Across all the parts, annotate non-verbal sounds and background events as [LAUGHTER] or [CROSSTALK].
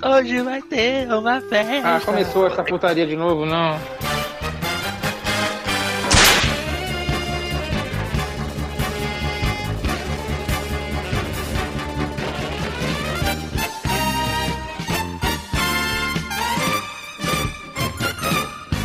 Hoje vai ter uma festa. Ah, começou essa putaria de novo, não.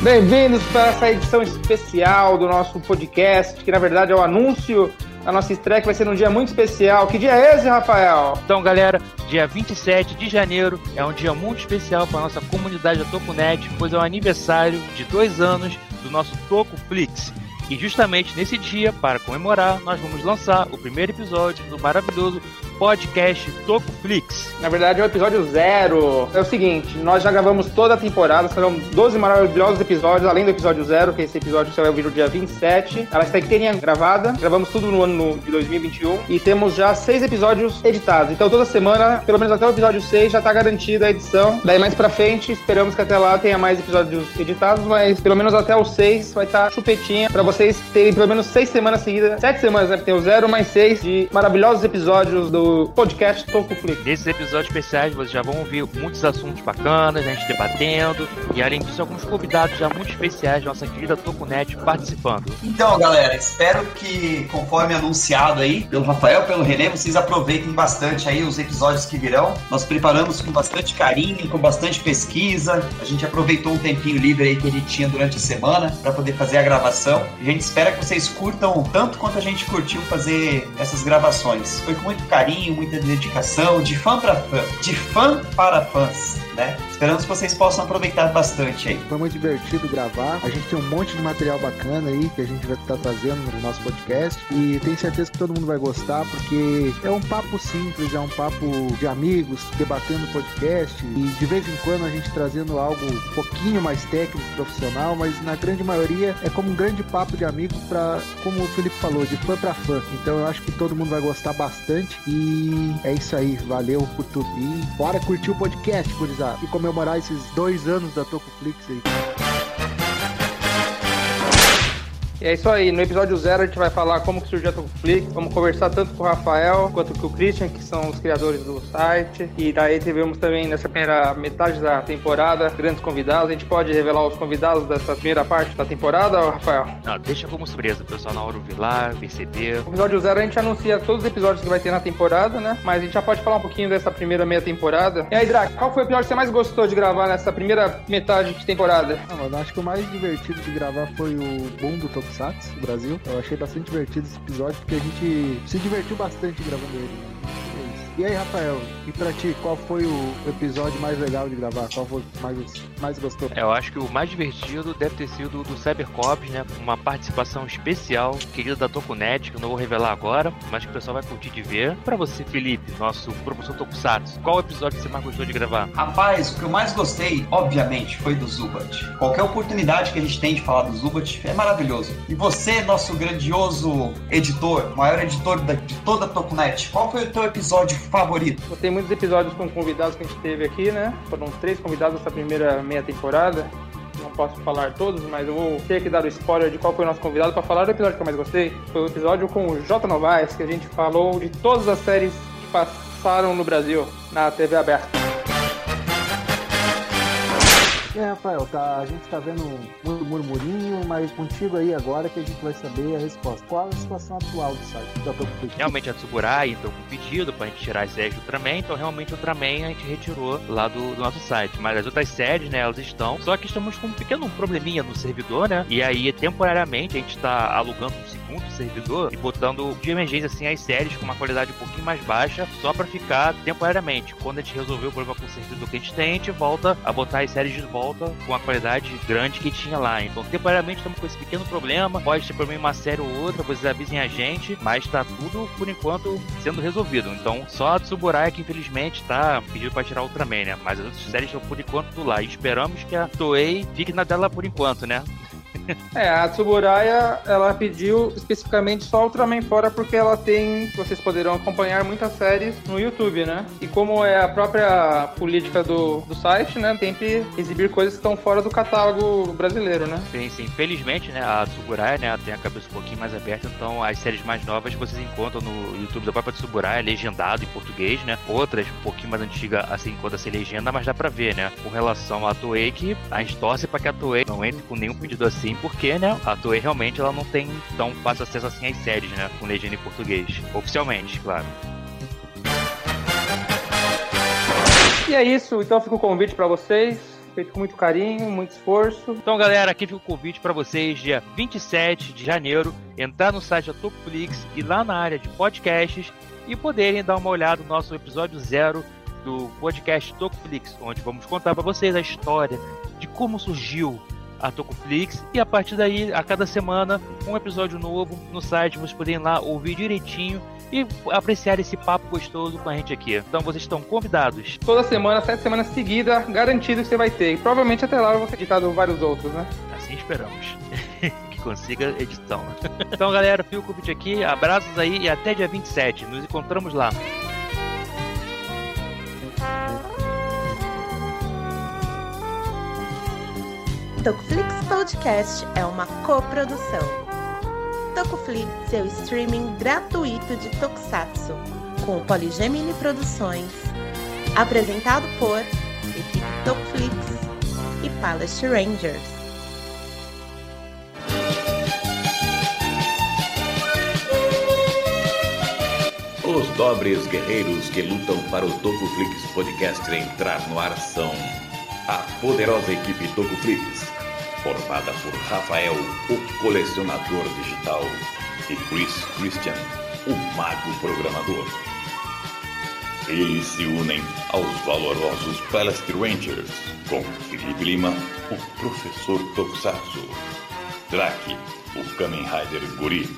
Bem-vindos para essa edição especial do nosso podcast, que na verdade é o anúncio da nossa estreia, vai ser num dia muito especial. Que dia é esse, Rafael? Então, galera, dia 27 de janeiro é um dia muito especial para nossa comunidade da TocoNet, pois é o aniversário de dois anos do nosso TocoFlix. E justamente nesse dia, para comemorar, nós vamos lançar o primeiro episódio do maravilhoso podcast TocoFlix. Na verdade é o episódio zero. É o seguinte, nós já gravamos toda a temporada, serão 12 maravilhosos episódios, além do episódio zero, que esse episódio vai ouvir no dia 27. Ela está inteirinha gravada, gravamos tudo no ano de 2021 e temos já seis episódios editados. Então toda semana, pelo menos até o episódio 6, já está garantida a edição. Daí mais pra frente, esperamos que até lá tenha mais episódios editados, mas pelo menos até o 6 vai estar tá chupetinha para vocês terem pelo menos seis semanas seguidas, sete semanas, né? Tem o zero mais seis de maravilhosos episódios do podcast Toco Flix. Nesses episódios especiais vocês já vão ouvir muitos assuntos bacanas, a gente debatendo e além disso alguns convidados já muito especiais da nossa querida Toconet participando. Então, galera, espero que conforme anunciado aí pelo Rafael, pelo René, vocês aproveitem bastante aí os episódios que virão. Nós preparamos com bastante carinho, com bastante pesquisa. A gente aproveitou um tempinho livre aí que a gente tinha durante a semana para poder fazer a gravação. A gente espera que vocês curtam tanto quanto a gente curtiu fazer essas gravações. Foi com muito carinho carinho, muita dedicação, de fã para fã, de fã para fãs né? Esperamos que vocês possam aproveitar bastante aí. Foi muito divertido gravar. A gente tem um monte de material bacana aí que a gente vai estar trazendo no nosso podcast e tenho certeza que todo mundo vai gostar porque é um papo simples, é um papo de amigos debatendo podcast e de vez em quando a gente trazendo algo um pouquinho mais técnico, profissional, mas na grande maioria é como um grande papo de amigo para, como o Felipe falou, de fã para fã. Então eu acho que todo mundo vai gostar bastante e é isso aí. Valeu por tudo e bora curtir o podcast, gurizada e comemorar esses dois anos da Tocoflix aí. E é isso aí, no episódio zero a gente vai falar como que surgiu a Tocoflix, vamos conversar tanto com o Rafael quanto com o Christian, que são os criadores do site. E daí tivemos também nessa primeira metade da temporada grandes convidados. A gente pode revelar os convidados dessa primeira parte da temporada, Rafael? Não, deixa como surpresa, o pessoal na hora ouvir lá, perceber. No episódio zero a gente anuncia todos os episódios que vai ter na temporada, né? Mas a gente já pode falar um pouquinho dessa primeira meia temporada. E aí, Drac, qual foi o episódio que você mais gostou de gravar nessa primeira metade de temporada? Ah, mano, acho que o mais divertido de gravar foi o boom do Top Tokusatsu do Brasil. Eu achei bastante divertido esse episódio porque a gente se divertiu bastante gravando ele. E aí, Rafael, e pra ti, qual foi o episódio mais legal de gravar? Qual foi o mais, mais gostou? Eu acho que o mais divertido deve ter sido do Cybercops, né? Uma participação especial, querida da Tokunet, que eu não vou revelar agora, mas que o pessoal vai curtir de ver. Pra você, Felipe, nosso professor Tokusatsu, qual episódio você mais gostou de gravar? Rapaz, o que eu mais gostei, obviamente, foi do Zubat. Qualquer oportunidade que a gente tem de falar do Zubat é maravilhoso. E você, nosso grandioso editor, maior editor de toda a Tokunet, qual foi o teu episódio favorito? Tem muitos episódios com convidados que a gente teve aqui, né? Foram três convidados nessa primeira meia temporada. Não posso falar todos, mas eu vou ter que dar o spoiler de qual foi o nosso convidado para falar do episódio que eu mais gostei. Foi o episódio com o J Novaes, que a gente falou de todas as séries que passaram no Brasil na TV aberta. É, Rafael, tá, a gente tá vendo muito murmurinho, mas contigo aí agora que a gente vai saber a resposta. Qual a situação atual do site da Realmente a Tsukurai entrou com pedido pra gente tirar as séries do Ultraman, então realmente o Ultraman a gente retirou lá do, do, nosso site. Mas as outras séries, né, elas estão. Só que estamos com um pequeno probleminha no servidor, né? E aí, temporariamente, a gente tá alugando um segundo servidor e botando de emergência, assim, as séries com uma qualidade um pouquinho mais baixa, só pra ficar temporariamente. Quando a gente resolver o problema com o servidor que a gente tem, a gente volta a botar as séries de volta volta com a qualidade grande que tinha lá. Então, temporariamente estamos com esse pequeno problema. Pode ter problema em uma série ou outra, vocês avisem a gente, mas está tudo, por enquanto, sendo resolvido. Então, só a Tsuburaya que infelizmente está pedindo para tirar Ultraman, né? Mas as outras séries estão por enquanto lá. E esperamos que a Toei fique na dela por enquanto, né? É, a Tsuburaya, ela pediu especificamente só Ultraman fora porque ela tem, vocês poderão acompanhar muitas séries no YouTube, né? E como é a própria política do, do site, né? Sempre exibir coisas que estão fora do catálogo brasileiro, né? Sim, sim. Felizmente, né, a Tsuburaya, né, ela tem a cabeça um pouquinho mais aberta, então as séries mais novas vocês encontram no YouTube da própria Tsuburaya, legendado em português, né? Outras um pouquinho mais antigas, assim, encontra sem legenda, mas dá pra ver, né? Com relação à Toei, que a gente torce pra que a Toei não entre com nenhum pedido assim, porque, né, a Toei realmente ela não tem tão fácil acesso assim às séries, né, com legenda em português. Oficialmente, claro. E é isso, então fica o convite para vocês, feito com muito carinho, muito esforço. Então, galera, aqui fica o convite para vocês, dia 27 de janeiro, entrar no site da Topflix e lá na área de podcasts e poderem dar uma olhada no nosso episódio zero do podcast Tocoflix, onde vamos contar para vocês a história de como surgiu a Tocoflix e a partir daí, a cada semana, um episódio novo no site, vocês podem ir lá ouvir direitinho e apreciar esse papo gostoso com a gente aqui. Então vocês estão convidados. Toda semana, sete semanas seguidas, garantido que você vai ter. E provavelmente até lá eu vou ter editado vários outros, né? Assim esperamos. [LAUGHS] que consiga edição. [LAUGHS] então, galera, fica o convite aqui. Abraços aí e até dia 27. Nos encontramos lá. Tocoflix Podcast é uma coprodução. Tocoflix, seu streaming gratuito de Tokusatsu, com Poligemini Produções. Apresentado por equipe Tocoflix e Palace Rangers. Os nobres guerreiros que lutam para o Tocoflix Podcast entrar no ar são a poderosa equipe Tocoflix, formada por Rafael, o colecionador digital, e Chris Christian, o mago programador. Eles se unem aos valorosos Palace Rangers, com Felipe Lima, o professor Tokusatsu, Drake, o Kamen Rider Guri,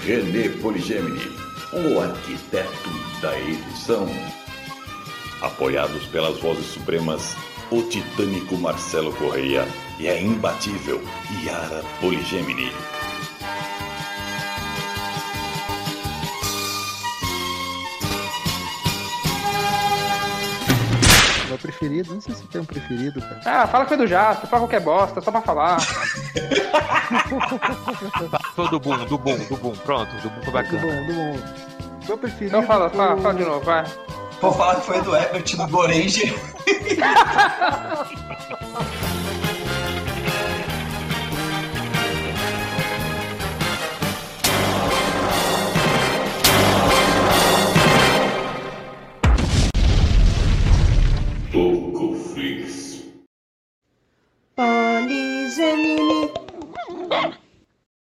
René Poligemini, o arquiteto da edição. Apoiados pelas vozes supremas, o titânico Marcelo Correia e a imbatível Yara Poligemini. Meu preferido, não sei se tem um preferido, cara. Ah, fala que foi do Jasper, fala qualquer bosta, só pra falar. Foi do boom, do boom, do boom. Pronto, do boom foi Do bacana. bom, do bom. Meu preferido. Então fala, foi fala, o- fala de novo, vai. Vou falar que foi do Ebert do Goranger. よいしょ。